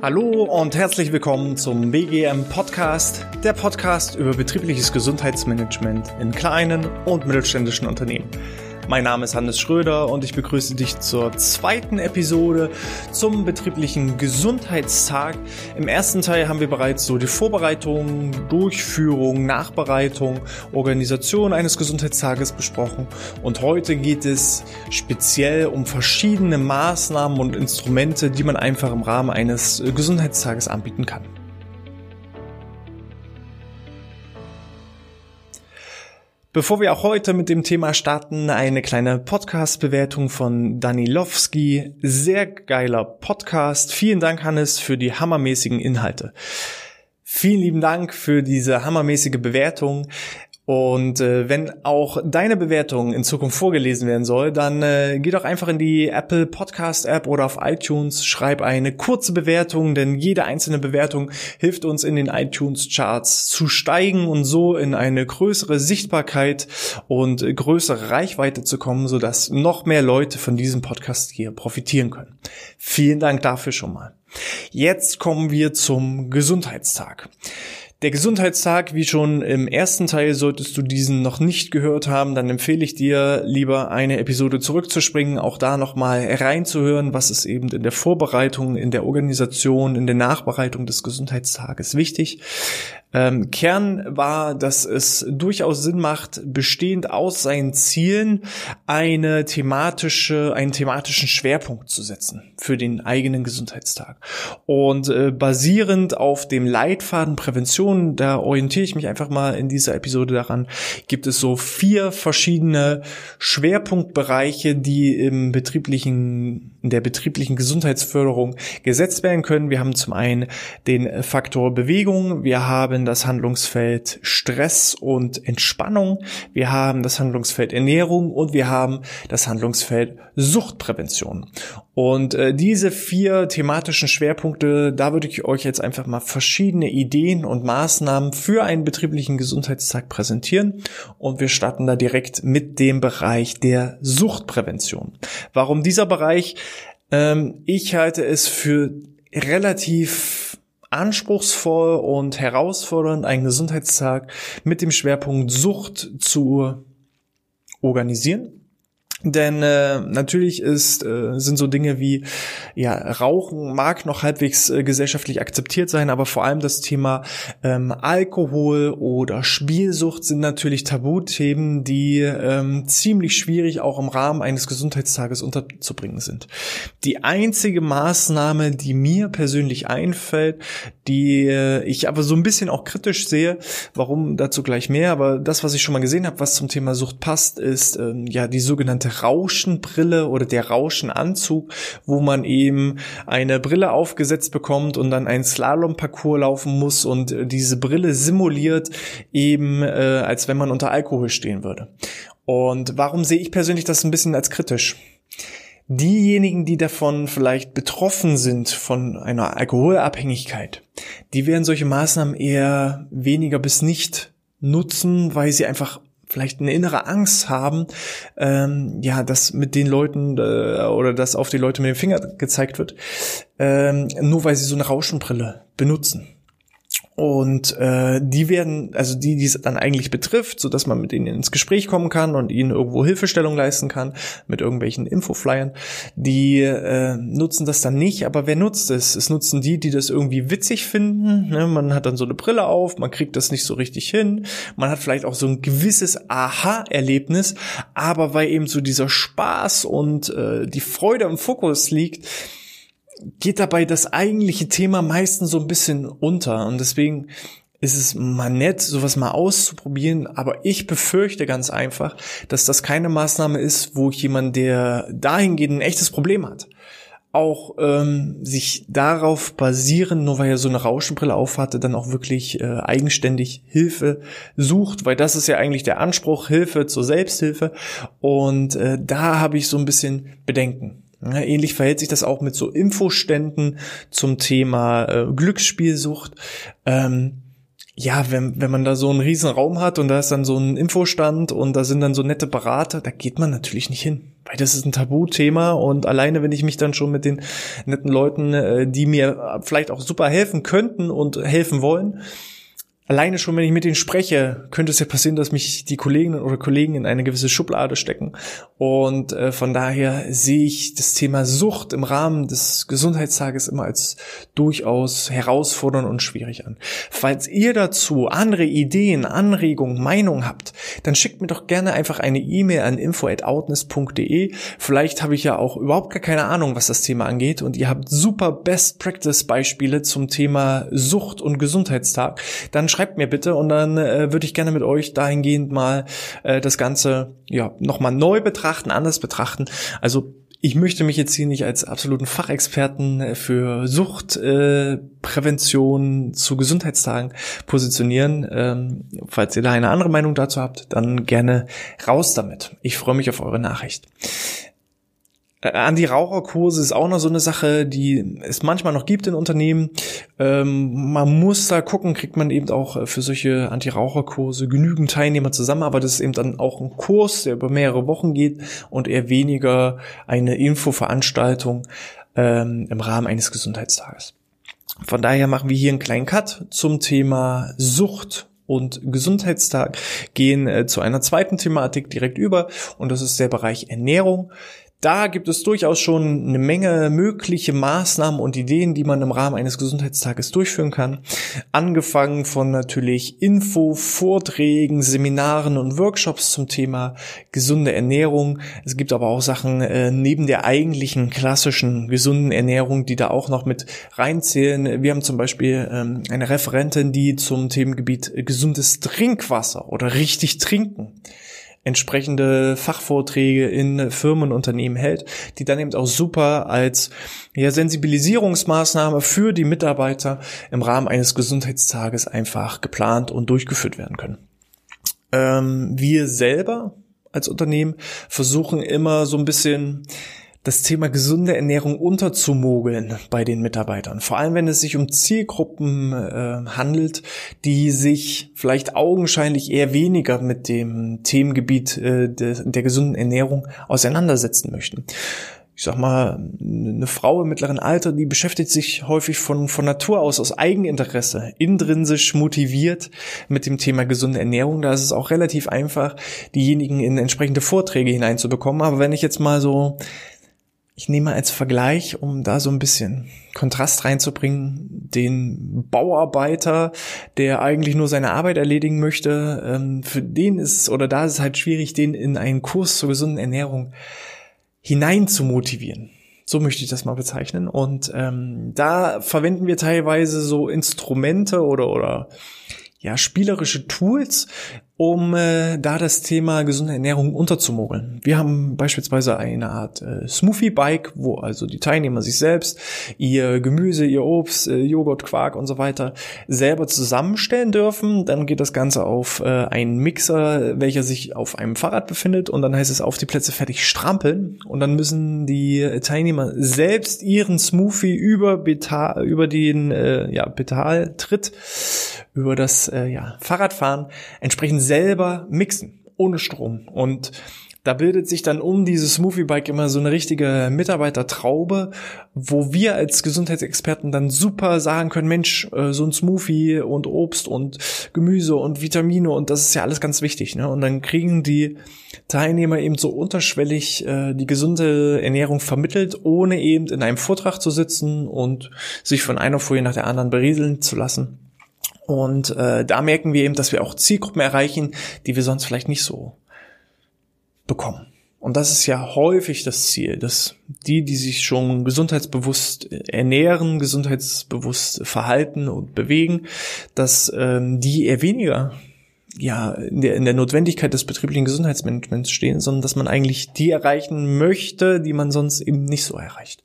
Hallo und herzlich willkommen zum BGM Podcast, der Podcast über betriebliches Gesundheitsmanagement in kleinen und mittelständischen Unternehmen. Mein Name ist Hannes Schröder und ich begrüße dich zur zweiten Episode zum betrieblichen Gesundheitstag. Im ersten Teil haben wir bereits so die Vorbereitung, Durchführung, Nachbereitung, Organisation eines Gesundheitstages besprochen und heute geht es speziell um verschiedene Maßnahmen und Instrumente, die man einfach im Rahmen eines Gesundheitstages anbieten kann. Bevor wir auch heute mit dem Thema starten, eine kleine Podcast-Bewertung von Danilowski. Sehr geiler Podcast. Vielen Dank, Hannes, für die hammermäßigen Inhalte. Vielen lieben Dank für diese hammermäßige Bewertung. Und äh, wenn auch deine Bewertung in Zukunft vorgelesen werden soll, dann äh, geh doch einfach in die Apple Podcast App oder auf iTunes, schreib eine kurze Bewertung, denn jede einzelne Bewertung hilft uns in den iTunes Charts zu steigen und so in eine größere Sichtbarkeit und größere Reichweite zu kommen, sodass noch mehr Leute von diesem Podcast hier profitieren können. Vielen Dank dafür schon mal. Jetzt kommen wir zum Gesundheitstag. Der Gesundheitstag, wie schon im ersten Teil, solltest du diesen noch nicht gehört haben, dann empfehle ich dir lieber eine Episode zurückzuspringen, auch da nochmal reinzuhören, was ist eben in der Vorbereitung, in der Organisation, in der Nachbereitung des Gesundheitstages wichtig. Ähm, Kern war, dass es durchaus Sinn macht, bestehend aus seinen Zielen eine thematische, einen thematischen Schwerpunkt zu setzen für den eigenen Gesundheitstag. Und äh, basierend auf dem Leitfaden Prävention, da orientiere ich mich einfach mal in dieser Episode daran, gibt es so vier verschiedene Schwerpunktbereiche, die im betrieblichen, der betrieblichen Gesundheitsförderung gesetzt werden können. Wir haben zum einen den Faktor Bewegung, wir haben haben das Handlungsfeld Stress und Entspannung, wir haben das Handlungsfeld Ernährung und wir haben das Handlungsfeld Suchtprävention. Und äh, diese vier thematischen Schwerpunkte, da würde ich euch jetzt einfach mal verschiedene Ideen und Maßnahmen für einen betrieblichen Gesundheitstag präsentieren. Und wir starten da direkt mit dem Bereich der Suchtprävention. Warum dieser Bereich? Ähm, ich halte es für relativ anspruchsvoll und herausfordernd, einen Gesundheitstag mit dem Schwerpunkt Sucht zu organisieren. Denn äh, natürlich ist, äh, sind so Dinge wie ja Rauchen mag noch halbwegs äh, gesellschaftlich akzeptiert sein, aber vor allem das Thema ähm, Alkohol oder Spielsucht sind natürlich Tabuthemen, die ähm, ziemlich schwierig auch im Rahmen eines Gesundheitstages unterzubringen sind. Die einzige Maßnahme, die mir persönlich einfällt, die äh, ich aber so ein bisschen auch kritisch sehe, warum dazu gleich mehr, aber das, was ich schon mal gesehen habe, was zum Thema Sucht passt, ist ähm, ja die sogenannte Rauschenbrille oder der Rauschenanzug, wo man eben eine Brille aufgesetzt bekommt und dann einen Slalomparcours laufen muss und diese Brille simuliert eben, äh, als wenn man unter Alkohol stehen würde. Und warum sehe ich persönlich das ein bisschen als kritisch? Diejenigen, die davon vielleicht betroffen sind von einer Alkoholabhängigkeit, die werden solche Maßnahmen eher weniger bis nicht nutzen, weil sie einfach vielleicht eine innere Angst haben, ähm, ja, dass mit den Leuten äh, oder dass auf die Leute mit dem Finger gezeigt wird, ähm, nur weil sie so eine Rauschenbrille benutzen. Und äh, die werden, also die, die es dann eigentlich betrifft, so dass man mit ihnen ins Gespräch kommen kann und ihnen irgendwo Hilfestellung leisten kann mit irgendwelchen Infoflyern, die äh, nutzen das dann nicht. Aber wer nutzt es? Es nutzen die, die das irgendwie witzig finden. Ne? Man hat dann so eine Brille auf, man kriegt das nicht so richtig hin. Man hat vielleicht auch so ein gewisses Aha-Erlebnis, aber weil eben so dieser Spaß und äh, die Freude im Fokus liegt, geht dabei das eigentliche Thema meistens so ein bisschen unter. Und deswegen ist es mal nett, sowas mal auszuprobieren, aber ich befürchte ganz einfach, dass das keine Maßnahme ist, wo jemand, der dahingehend ein echtes Problem hat, auch ähm, sich darauf basieren, nur weil er so eine Rauschenbrille aufhatte, dann auch wirklich äh, eigenständig Hilfe sucht, weil das ist ja eigentlich der Anspruch, Hilfe zur Selbsthilfe. Und äh, da habe ich so ein bisschen Bedenken. Ähnlich verhält sich das auch mit so Infoständen zum Thema äh, Glücksspielsucht. Ähm, ja, wenn, wenn man da so einen riesen Raum hat und da ist dann so ein Infostand und da sind dann so nette Berater, da geht man natürlich nicht hin, weil das ist ein Tabuthema und alleine, wenn ich mich dann schon mit den netten Leuten, äh, die mir vielleicht auch super helfen könnten und helfen wollen, alleine schon, wenn ich mit denen spreche, könnte es ja passieren, dass mich die Kolleginnen oder Kollegen in eine gewisse Schublade stecken. Und äh, von daher sehe ich das Thema Sucht im Rahmen des Gesundheitstages immer als durchaus herausfordernd und schwierig an. Falls ihr dazu andere Ideen, Anregungen, Meinungen habt, dann schickt mir doch gerne einfach eine E-Mail an info@outness.de. Vielleicht habe ich ja auch überhaupt gar keine Ahnung, was das Thema angeht und ihr habt super Best Practice Beispiele zum Thema Sucht und Gesundheitstag. Dann schreibt mir bitte und dann äh, würde ich gerne mit euch dahingehend mal äh, das Ganze ja nochmal neu betrachten, anders betrachten. Also ich möchte mich jetzt hier nicht als absoluten Fachexperten äh, für Suchtprävention äh, zu Gesundheitstagen positionieren. Ähm, falls ihr da eine andere Meinung dazu habt, dann gerne raus damit. Ich freue mich auf eure Nachricht. Äh, Anti-Raucherkurse ist auch noch so eine Sache, die es manchmal noch gibt in Unternehmen. Ähm, man muss da gucken, kriegt man eben auch äh, für solche Anti-Raucherkurse genügend Teilnehmer zusammen, aber das ist eben dann auch ein Kurs, der über mehrere Wochen geht und eher weniger eine Infoveranstaltung ähm, im Rahmen eines Gesundheitstages. Von daher machen wir hier einen kleinen Cut zum Thema Sucht und Gesundheitstag, gehen äh, zu einer zweiten Thematik direkt über und das ist der Bereich Ernährung. Da gibt es durchaus schon eine Menge mögliche Maßnahmen und Ideen, die man im Rahmen eines Gesundheitstages durchführen kann. Angefangen von natürlich Info, Vorträgen, Seminaren und Workshops zum Thema gesunde Ernährung. Es gibt aber auch Sachen äh, neben der eigentlichen klassischen gesunden Ernährung, die da auch noch mit reinzählen. Wir haben zum Beispiel ähm, eine Referentin, die zum Themengebiet gesundes Trinkwasser oder richtig trinken entsprechende Fachvorträge in Firmen und Unternehmen hält, die dann eben auch super als ja, Sensibilisierungsmaßnahme für die Mitarbeiter im Rahmen eines Gesundheitstages einfach geplant und durchgeführt werden können. Ähm, wir selber als Unternehmen versuchen immer so ein bisschen das Thema gesunde Ernährung unterzumogeln bei den Mitarbeitern. Vor allem, wenn es sich um Zielgruppen äh, handelt, die sich vielleicht augenscheinlich eher weniger mit dem Themengebiet äh, de, der gesunden Ernährung auseinandersetzen möchten ich sag mal, eine Frau im mittleren Alter, die beschäftigt sich häufig von, von Natur aus, aus Eigeninteresse, intrinsisch motiviert mit dem Thema gesunde Ernährung. Da ist es auch relativ einfach, diejenigen in entsprechende Vorträge hineinzubekommen. Aber wenn ich jetzt mal so ich nehme als Vergleich, um da so ein bisschen Kontrast reinzubringen, den Bauarbeiter, der eigentlich nur seine Arbeit erledigen möchte, ähm, für den ist oder da ist es halt schwierig, den in einen Kurs zur gesunden Ernährung hinein zu motivieren. So möchte ich das mal bezeichnen. Und ähm, da verwenden wir teilweise so Instrumente oder oder ja spielerische Tools, um äh, da das Thema gesunde Ernährung unterzumogeln. Wir haben beispielsweise eine Art äh, Smoothie-Bike, wo also die Teilnehmer sich selbst ihr Gemüse, ihr Obst, äh, Joghurt, Quark und so weiter selber zusammenstellen dürfen. Dann geht das Ganze auf äh, einen Mixer, welcher sich auf einem Fahrrad befindet und dann heißt es auf die Plätze fertig strampeln und dann müssen die Teilnehmer selbst ihren Smoothie über Betal, über den äh, ja, Betaltritt über das äh, ja, Fahrradfahren entsprechend selber mixen, ohne Strom. Und da bildet sich dann um dieses Smoothie Bike immer so eine richtige Mitarbeitertraube, wo wir als Gesundheitsexperten dann super sagen können, Mensch, äh, so ein Smoothie und Obst und Gemüse und Vitamine und das ist ja alles ganz wichtig. Ne? Und dann kriegen die Teilnehmer eben so unterschwellig äh, die gesunde Ernährung vermittelt, ohne eben in einem Vortrag zu sitzen und sich von einer Folie nach der anderen berieseln zu lassen. Und äh, da merken wir eben, dass wir auch Zielgruppen erreichen, die wir sonst vielleicht nicht so bekommen. Und das ist ja häufig das Ziel, dass die, die sich schon gesundheitsbewusst ernähren, gesundheitsbewusst verhalten und bewegen, dass ähm, die eher weniger ja, in der, in der Notwendigkeit des betrieblichen Gesundheitsmanagements stehen, sondern dass man eigentlich die erreichen möchte, die man sonst eben nicht so erreicht.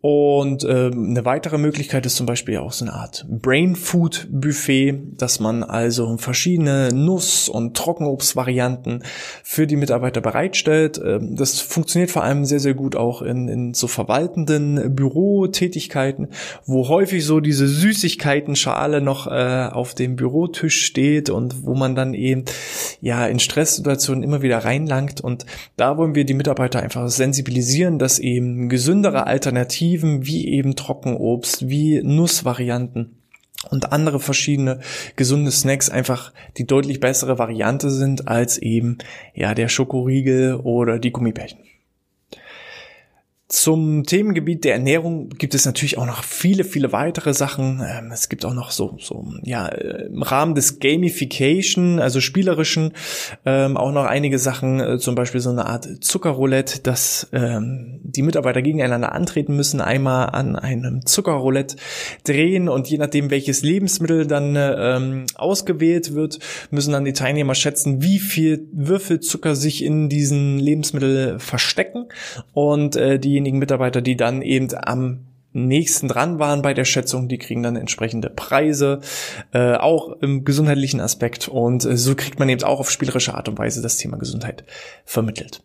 Und ähm, eine weitere Möglichkeit ist zum Beispiel auch so eine Art Brain Food Buffet, dass man also verschiedene Nuss- und Trockenobstvarianten für die Mitarbeiter bereitstellt. Ähm, das funktioniert vor allem sehr, sehr gut auch in, in so verwaltenden Bürotätigkeiten, wo häufig so diese Süßigkeiten-Schale noch äh, auf dem Bürotisch steht und wo man dann eben ja in Stresssituationen immer wieder reinlangt. Und da wollen wir die Mitarbeiter einfach sensibilisieren, dass eben gesündere Alternativen Alternativen wie eben Trockenobst, wie Nussvarianten und andere verschiedene gesunde Snacks einfach die deutlich bessere Variante sind als eben ja der Schokoriegel oder die Gummibärchen. Zum Themengebiet der Ernährung gibt es natürlich auch noch viele, viele weitere Sachen. Ähm, es gibt auch noch so, so ja, im Rahmen des Gamification, also spielerischen, ähm, auch noch einige Sachen, äh, zum Beispiel so eine Art Zuckerroulette, dass ähm, die Mitarbeiter gegeneinander antreten müssen, einmal an einem Zuckerroulette drehen und je nachdem, welches Lebensmittel dann ähm, ausgewählt wird, müssen dann die Teilnehmer schätzen, wie viel Würfelzucker sich in diesen Lebensmittel verstecken und äh, die diejenigen Mitarbeiter, die dann eben am nächsten dran waren bei der Schätzung, die kriegen dann entsprechende Preise, äh, auch im gesundheitlichen Aspekt. Und äh, so kriegt man eben auch auf spielerische Art und Weise das Thema Gesundheit vermittelt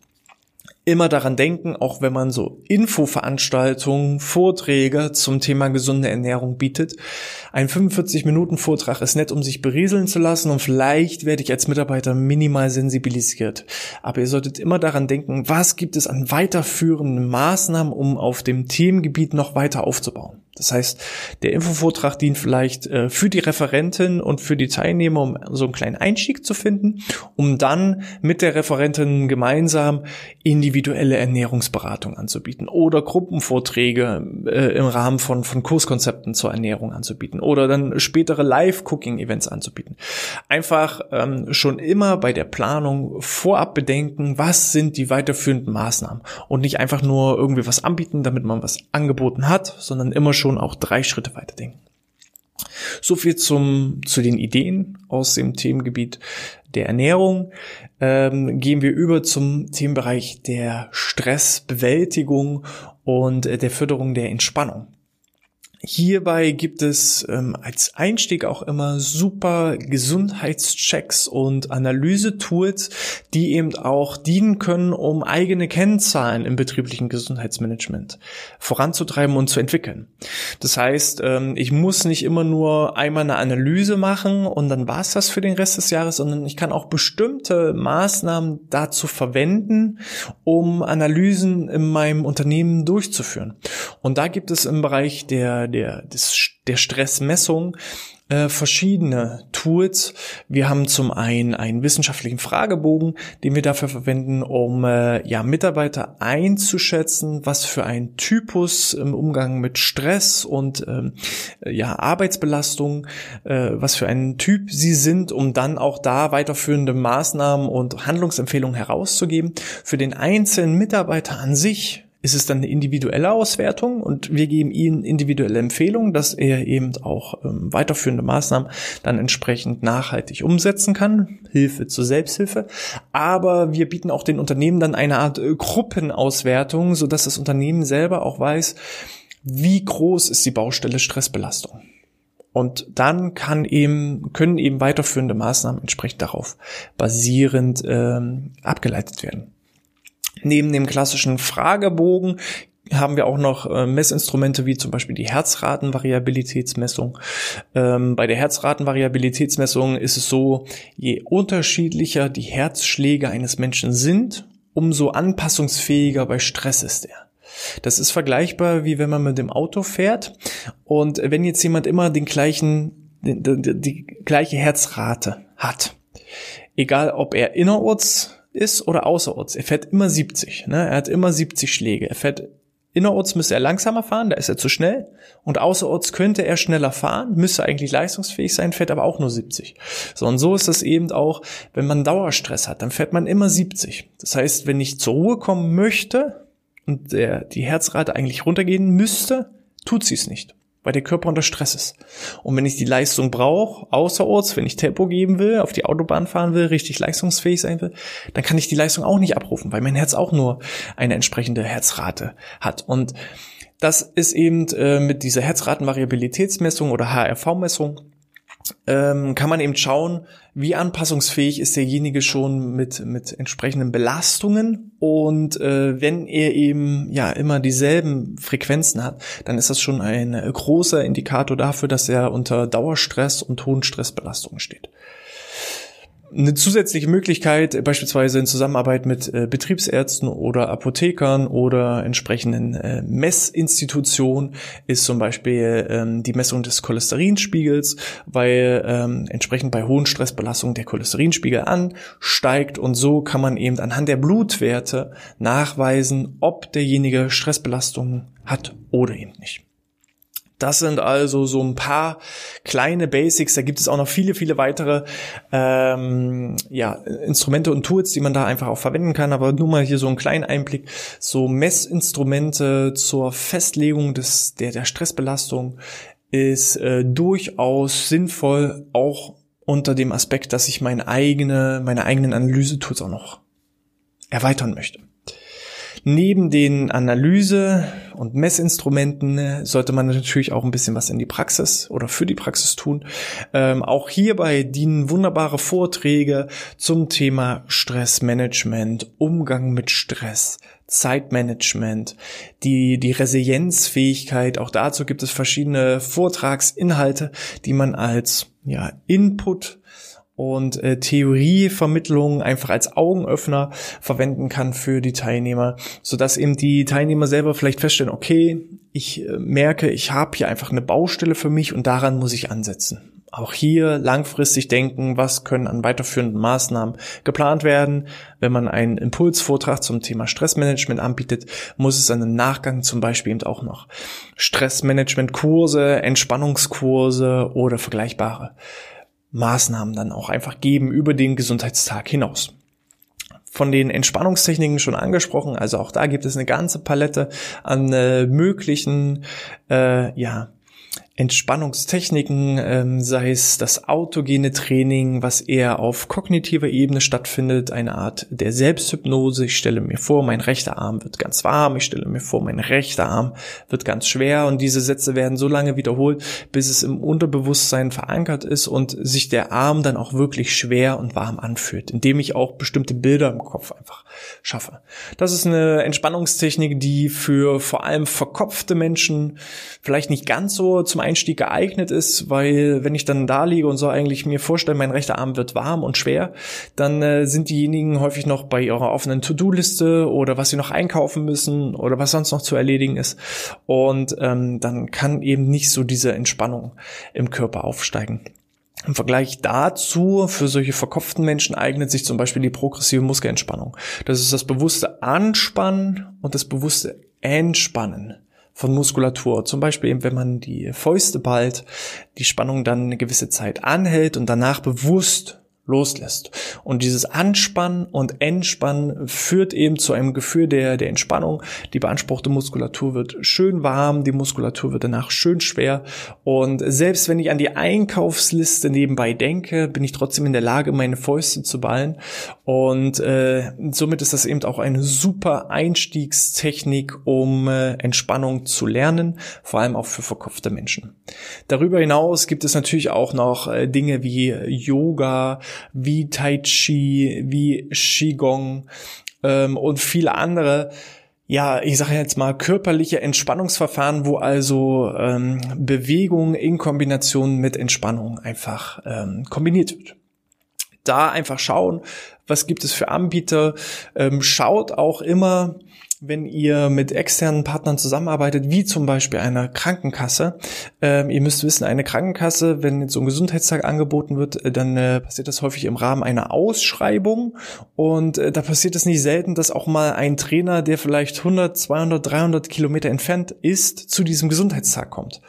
immer daran denken, auch wenn man so Infoveranstaltungen, Vorträge zum Thema gesunde Ernährung bietet. Ein 45-Minuten-Vortrag ist nett, um sich berieseln zu lassen und vielleicht werde ich als Mitarbeiter minimal sensibilisiert. Aber ihr solltet immer daran denken, was gibt es an weiterführenden Maßnahmen, um auf dem Themengebiet noch weiter aufzubauen. Das heißt, der Infovortrag dient vielleicht äh, für die Referentin und für die Teilnehmer, um so einen kleinen Einstieg zu finden, um dann mit der Referentin gemeinsam individuelle Ernährungsberatung anzubieten oder Gruppenvorträge äh, im Rahmen von, von Kurskonzepten zur Ernährung anzubieten oder dann spätere Live-Cooking-Events anzubieten. Einfach ähm, schon immer bei der Planung vorab bedenken, was sind die weiterführenden Maßnahmen und nicht einfach nur irgendwie was anbieten, damit man was angeboten hat, sondern immer schon schon auch drei Schritte weiter denken. So viel zum, zu den Ideen aus dem Themengebiet der Ernährung. Ähm, gehen wir über zum Themenbereich der Stressbewältigung und äh, der Förderung der Entspannung. Hierbei gibt es ähm, als Einstieg auch immer super Gesundheitschecks und Analysetools, die eben auch dienen können, um eigene Kennzahlen im betrieblichen Gesundheitsmanagement voranzutreiben und zu entwickeln. Das heißt, ähm, ich muss nicht immer nur einmal eine Analyse machen und dann war es das für den Rest des Jahres, sondern ich kann auch bestimmte Maßnahmen dazu verwenden, um Analysen in meinem Unternehmen durchzuführen. Und da gibt es im Bereich der der, des, der Stressmessung äh, verschiedene Tools. Wir haben zum einen einen wissenschaftlichen Fragebogen, den wir dafür verwenden, um äh, ja Mitarbeiter einzuschätzen, was für ein Typus im Umgang mit Stress und ähm, ja Arbeitsbelastung, äh, was für ein Typ sie sind, um dann auch da weiterführende Maßnahmen und Handlungsempfehlungen herauszugeben. Für den einzelnen Mitarbeiter an sich ist es dann eine individuelle Auswertung und wir geben Ihnen individuelle Empfehlungen, dass er eben auch ähm, weiterführende Maßnahmen dann entsprechend nachhaltig umsetzen kann. Hilfe zur Selbsthilfe. Aber wir bieten auch den Unternehmen dann eine Art äh, Gruppenauswertung, so dass das Unternehmen selber auch weiß, wie groß ist die Baustelle Stressbelastung. Und dann kann eben, können eben weiterführende Maßnahmen entsprechend darauf basierend ähm, abgeleitet werden. Neben dem klassischen Fragebogen haben wir auch noch äh, Messinstrumente wie zum Beispiel die Herzratenvariabilitätsmessung. Ähm, bei der Herzratenvariabilitätsmessung ist es so, je unterschiedlicher die Herzschläge eines Menschen sind, umso anpassungsfähiger bei Stress ist er. Das ist vergleichbar wie wenn man mit dem Auto fährt und wenn jetzt jemand immer den gleichen, die, die, die gleiche Herzrate hat, egal ob er innerorts ist oder außerorts. Er fährt immer 70. Ne? Er hat immer 70 Schläge. Er fährt innerorts müsste er langsamer fahren, da ist er zu schnell. Und außerorts könnte er schneller fahren, müsste eigentlich leistungsfähig sein, fährt aber auch nur 70. So, und so ist das eben auch, wenn man Dauerstress hat, dann fährt man immer 70. Das heißt, wenn ich zur Ruhe kommen möchte und der, die Herzrate eigentlich runtergehen müsste, tut sie es nicht weil der Körper unter Stress ist. Und wenn ich die Leistung brauche, außerorts, wenn ich Tempo geben will, auf die Autobahn fahren will, richtig leistungsfähig sein will, dann kann ich die Leistung auch nicht abrufen, weil mein Herz auch nur eine entsprechende Herzrate hat. Und Das ist eben äh, mit dieser Herzratenvariabilitätsmessung oder HRV-Messung ähm, kann man eben schauen, wie anpassungsfähig ist derjenige schon mit, mit entsprechenden Belastungen. Und äh, wenn er eben ja immer dieselben Frequenzen hat, dann ist das schon ein großer Indikator dafür, dass er unter Dauerstress und hohen Stressbelastungen steht eine zusätzliche Möglichkeit, beispielsweise in Zusammenarbeit mit äh, Betriebsärzten oder Apothekern oder entsprechenden äh, Messinstitutionen, ist zum Beispiel ähm, die Messung des Cholesterinspiegels, weil ähm, entsprechend bei hohen Stressbelastungen der Cholesterinspiegel ansteigt und so kann man eben anhand der Blutwerte nachweisen, ob derjenige Stressbelastungen hat oder eben nicht. Das sind also so ein paar kleine Basics. Da gibt es auch noch viele, viele weitere ähm, ja, Instrumente und Tools, die man da einfach auch verwenden kann. Aber nur mal hier so einen kleinen Einblick. So Messinstrumente zur Festlegung des, der, der Stressbelastung ist äh, durchaus sinnvoll, auch unter dem Aspekt, dass ich meine eigene, meine eigenen Analysetools auch noch erweitern möchte. Neben den Analyse- und Messinstrumenten äh, sollte man natürlich auch ein bisschen was in die Praxis oder für die Praxis tun. Ähm, auch hierbei dienen wunderbare Vorträge zum Thema Stressmanagement, Umgang mit Stress, Zeitmanagement, die, die Resilienzfähigkeit. Auch dazu gibt es verschiedene Vortragsinhalte, die man als ja, Input und äh, Theorievermittlung einfach als Augenöffner verwenden kann für die Teilnehmer, so dass eben die Teilnehmer selber vielleicht feststellen, okay, ich äh, merke, ich habe hier einfach eine Baustelle für mich und daran muss ich ansetzen. Auch hier langfristig denken, was können an weiterführenden Maßnahmen geplant werden. Wenn man einen Impulsvortrag zum Thema Stressmanagement anbietet, muss es dann im Nachgang zum Beispiel eben auch noch Stressmanagement-Kurse, Entspannungskurse oder vergleichbare Maßnahmen dann auch einfach geben über den Gesundheitstag hinaus von den Entspannungstechniken schon angesprochen. Also auch da gibt es eine ganze Palette an äh, möglichen äh, ja, Entspannungstechniken, ähm, sei es das autogene Training, was eher auf kognitiver Ebene stattfindet, eine Art der Selbsthypnose. Ich stelle mir vor, mein rechter Arm wird ganz warm, ich stelle mir vor, mein rechter Arm wird ganz schwer und diese Sätze werden so lange wiederholt, bis es im Unterbewusstsein verankert ist und sich der Arm dann auch wirklich schwer und warm anfühlt, indem ich auch bestimmte Bilder im Kopf einfach schaffe. Das ist eine Entspannungstechnik, die für vor allem verkopfte Menschen vielleicht nicht ganz so zum Einstieg geeignet ist, weil wenn ich dann da liege und so eigentlich mir vorstelle, mein rechter Arm wird warm und schwer, dann äh, sind diejenigen häufig noch bei ihrer offenen To-Do-Liste oder was sie noch einkaufen müssen oder was sonst noch zu erledigen ist. Und ähm, dann kann eben nicht so diese Entspannung im Körper aufsteigen. Im Vergleich dazu, für solche verkopften Menschen eignet sich zum Beispiel die progressive Muskelentspannung. Das ist das bewusste Anspannen und das bewusste Entspannen von Muskulatur. Zum Beispiel eben, wenn man die Fäuste ballt, die Spannung dann eine gewisse Zeit anhält und danach bewusst loslässt. Und dieses Anspannen und Entspannen führt eben zu einem Gefühl der, der Entspannung. Die beanspruchte Muskulatur wird schön warm, die Muskulatur wird danach schön schwer. Und selbst wenn ich an die Einkaufsliste nebenbei denke, bin ich trotzdem in der Lage, meine Fäuste zu ballen. Und äh, somit ist das eben auch eine super Einstiegstechnik, um äh, Entspannung zu lernen, vor allem auch für verkopfte Menschen. Darüber hinaus gibt es natürlich auch noch äh, Dinge wie Yoga, wie Tai Chi, wie Qigong ähm, und viele andere ja, ich sage jetzt mal körperliche Entspannungsverfahren, wo also ähm, Bewegung in Kombination mit Entspannung einfach ähm, kombiniert wird. Da einfach schauen, was gibt es für Anbieter. Ähm, schaut auch immer, wenn ihr mit externen Partnern zusammenarbeitet, wie zum Beispiel einer Krankenkasse. Ähm, ihr müsst wissen, eine Krankenkasse, wenn jetzt so ein Gesundheitstag angeboten wird, äh, dann äh, passiert das häufig im Rahmen einer Ausschreibung. Und äh, da passiert es nicht selten, dass auch mal ein Trainer, der vielleicht 100, 200, 300 Kilometer entfernt ist, zu diesem Gesundheitstag kommt.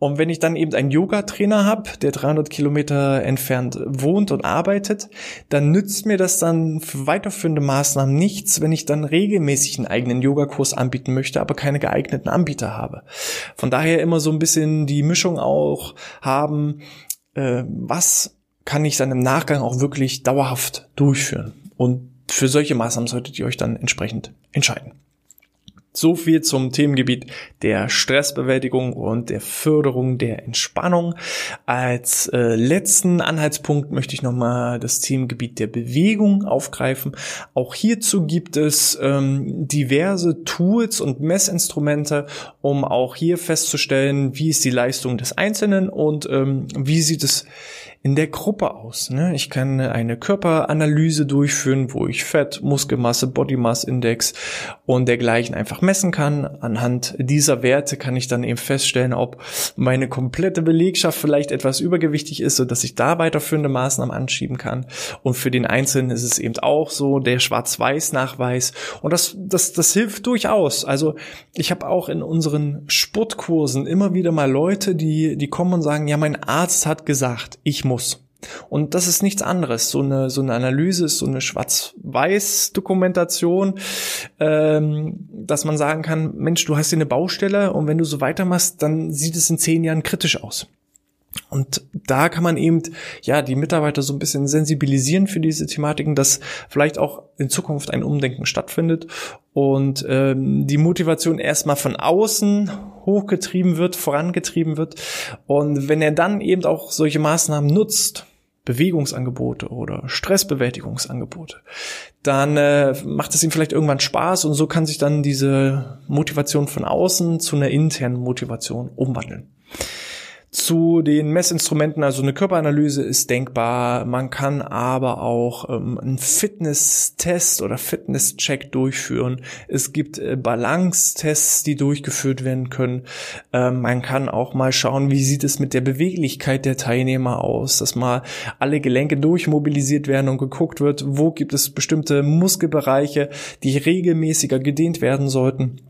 Und wenn ich dann eben einen Yoga-Trainer habe, der 300 Kilometer entfernt wohnt und arbeitet, dann nützt mir das dann für weiterführende Maßnahmen nichts, wenn ich dann regelmäßig einen eigenen Yogakurs anbieten möchte, aber keine geeigneten Anbieter habe. Von daher immer so ein bisschen die Mischung auch haben, äh, was kann ich dann im Nachgang auch wirklich dauerhaft durchführen. Und für solche Maßnahmen solltet ihr euch dann entsprechend entscheiden. So viel zum Themengebiet der Stressbewältigung und der Förderung der Entspannung. Als äh, letzten Anhaltspunkt möchte ich nochmal das Themengebiet der Bewegung aufgreifen. Auch hierzu gibt es ähm, diverse Tools und Messinstrumente, um auch hier festzustellen, wie ist die Leistung des Einzelnen und ähm, wie sieht es in der Gruppe aus. Ne? Ich kann eine Körperanalyse durchführen, wo ich Fett, Muskelmasse, Body Mass Index und dergleichen einfach messen kann. Anhand dieser Werte kann ich dann eben feststellen, ob meine komplette Belegschaft vielleicht etwas übergewichtig ist, so dass ich da weiterführende Maßnahmen anschieben kann. Und für den Einzelnen ist es eben auch so der Schwarz-Weiß-Nachweis. Und das, das, das hilft durchaus. Also ich habe auch in unseren Sportkursen immer wieder mal Leute, die, die kommen und sagen, ja, mein Arzt hat gesagt, ich muss. Und das ist nichts anderes. So eine, so eine Analyse ist so eine Schwarz-Weiß-Dokumentation, ähm, dass man sagen kann, Mensch, du hast hier eine Baustelle und wenn du so weitermachst, dann sieht es in zehn Jahren kritisch aus. Und da kann man eben ja die Mitarbeiter so ein bisschen sensibilisieren für diese Thematiken, dass vielleicht auch in Zukunft ein Umdenken stattfindet und ähm, die Motivation erstmal von außen hochgetrieben wird, vorangetrieben wird. Und wenn er dann eben auch solche Maßnahmen nutzt, Bewegungsangebote oder Stressbewältigungsangebote, dann äh, macht es ihm vielleicht irgendwann Spaß und so kann sich dann diese Motivation von außen zu einer internen Motivation umwandeln zu den Messinstrumenten, also eine Körperanalyse ist denkbar. Man kann aber auch ähm, einen Fitness-Test oder Fitness-Check durchführen. Es gibt äh, Balance-Tests, die durchgeführt werden können. Ähm, man kann auch mal schauen, wie sieht es mit der Beweglichkeit der Teilnehmer aus, dass mal alle Gelenke durchmobilisiert werden und geguckt wird, wo gibt es bestimmte Muskelbereiche, die regelmäßiger gedehnt werden sollten.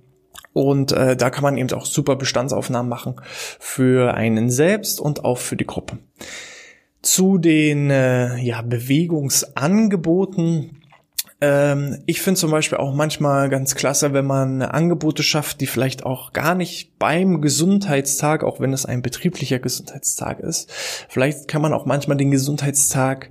Und äh, da kann man eben auch super Bestandsaufnahmen machen für einen selbst und auch für die Gruppe. Zu den äh, ja, Bewegungsangeboten ähm, ich finde zum Beispiel auch manchmal ganz klasse, wenn man Angebote schafft, die vielleicht auch gar nicht beim Gesundheitstag, auch wenn es ein betrieblicher Gesundheitstag ist, vielleicht kann man auch manchmal den Gesundheitstag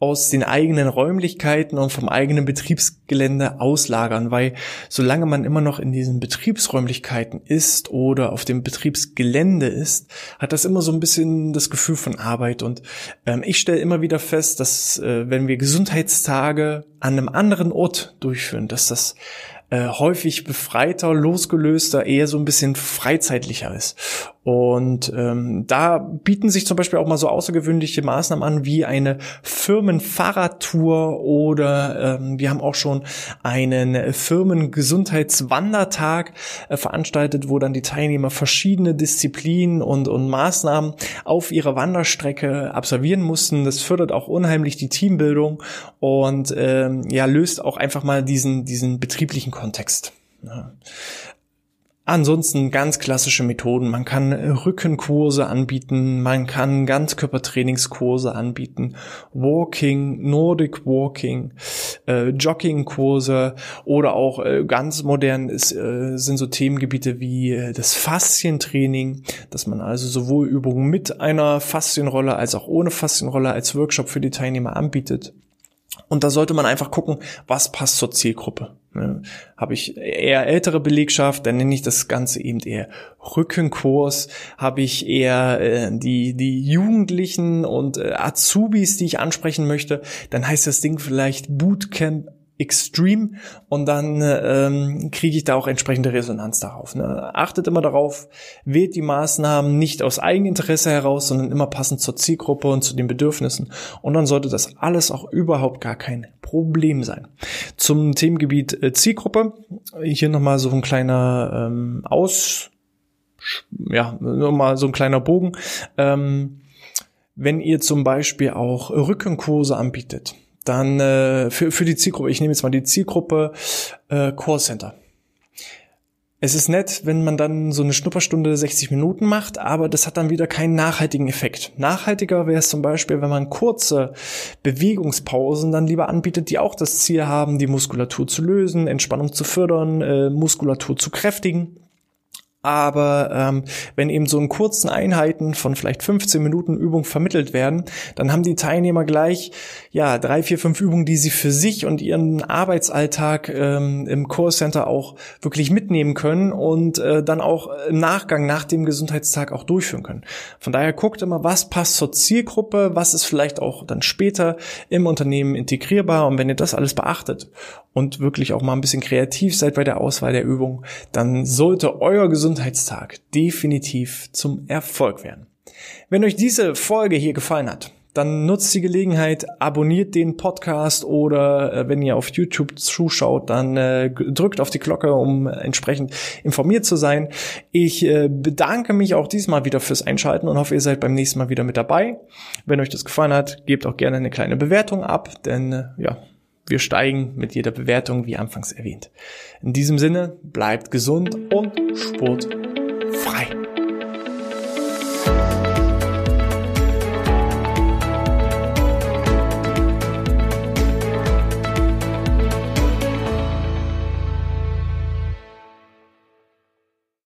aus den eigenen Räumlichkeiten und vom eigenen Betriebsgelände auslagern, weil solange man immer noch in diesen Betriebsräumlichkeiten ist oder auf dem Betriebsgelände ist, hat das immer so ein bisschen das Gefühl von Arbeit. Und ähm, ich stelle immer wieder fest, dass äh, wenn wir Gesundheitstage an einem anderen Ort durchführen, dass das äh, häufig befreiter, losgelöster, eher so ein bisschen freizeitlicher ist. Und ähm, da bieten sich zum Beispiel auch mal so außergewöhnliche Maßnahmen an, wie eine Firmenfahrradtour oder ähm, wir haben auch schon einen Firmengesundheitswandertag äh, veranstaltet, wo dann die Teilnehmer verschiedene Disziplinen und, und Maßnahmen auf ihrer Wanderstrecke absolvieren mussten. Das fördert auch unheimlich die Teambildung und ähm, ja löst auch einfach mal diesen diesen betrieblichen Kontext. Ja. Ansonsten ganz klassische Methoden. Man kann Rückenkurse anbieten, man kann Ganzkörpertrainingskurse anbieten, Walking, Nordic Walking, äh, Joggingkurse oder auch äh, ganz modern ist, äh, sind so Themengebiete wie äh, das Faszientraining, dass man also sowohl Übungen mit einer Faszienrolle als auch ohne Faszienrolle als Workshop für die Teilnehmer anbietet. Und da sollte man einfach gucken, was passt zur Zielgruppe. Ne? Habe ich eher ältere Belegschaft, dann nenne ich das Ganze eben eher Rückenkurs. Habe ich eher äh, die, die Jugendlichen und äh, Azubis, die ich ansprechen möchte, dann heißt das Ding vielleicht Bootcamp Extreme und dann ähm, kriege ich da auch entsprechende Resonanz darauf. Ne? Achtet immer darauf, wählt die Maßnahmen nicht aus Eigeninteresse heraus, sondern immer passend zur Zielgruppe und zu den Bedürfnissen. Und dann sollte das alles auch überhaupt gar kein Problem sein. Zum Themengebiet äh, Zielgruppe, hier nochmal so ein kleiner ähm, Aus, ja, nochmal so ein kleiner Bogen. Ähm, wenn ihr zum Beispiel auch Rückenkurse anbietet, dann äh, für, für die Zielgruppe, ich nehme jetzt mal die Zielgruppe äh, Callcenter. Es ist nett, wenn man dann so eine Schnupperstunde 60 Minuten macht, aber das hat dann wieder keinen nachhaltigen Effekt. Nachhaltiger wäre es zum Beispiel, wenn man kurze Bewegungspausen dann lieber anbietet, die auch das Ziel haben, die Muskulatur zu lösen, Entspannung zu fördern, äh, Muskulatur zu kräftigen Aber ähm, wenn eben so in kurzen Einheiten von vielleicht 15 Minuten Übung vermittelt werden, dann haben die Teilnehmer gleich ja drei, vier, fünf Übungen, die sie für sich und ihren Arbeitsalltag ähm, im Core Center auch wirklich mitnehmen können und äh, dann auch im Nachgang nach dem Gesundheitstag auch durchführen können. Von daher guckt immer, was passt zur Zielgruppe, was ist vielleicht auch dann später im Unternehmen integrierbar und wenn ihr das alles beachtet und wirklich auch mal ein bisschen kreativ seid bei der Auswahl der Übung, dann sollte euer Gesundheitstag Gesundheitstag definitiv zum Erfolg werden. Wenn euch diese Folge hier gefallen hat, dann nutzt die Gelegenheit, abonniert den Podcast oder äh, wenn ihr auf YouTube zuschaut, dann äh, drückt auf die Glocke, um entsprechend informiert zu sein. Ich äh, bedanke mich auch diesmal wieder fürs Einschalten und hoffe, ihr seid beim nächsten Mal wieder mit dabei. Wenn euch das gefallen hat, gebt auch gerne eine kleine Bewertung ab, denn ja, wir steigen mit jeder Bewertung, wie anfangs erwähnt. In diesem Sinne, bleibt gesund und sportfrei.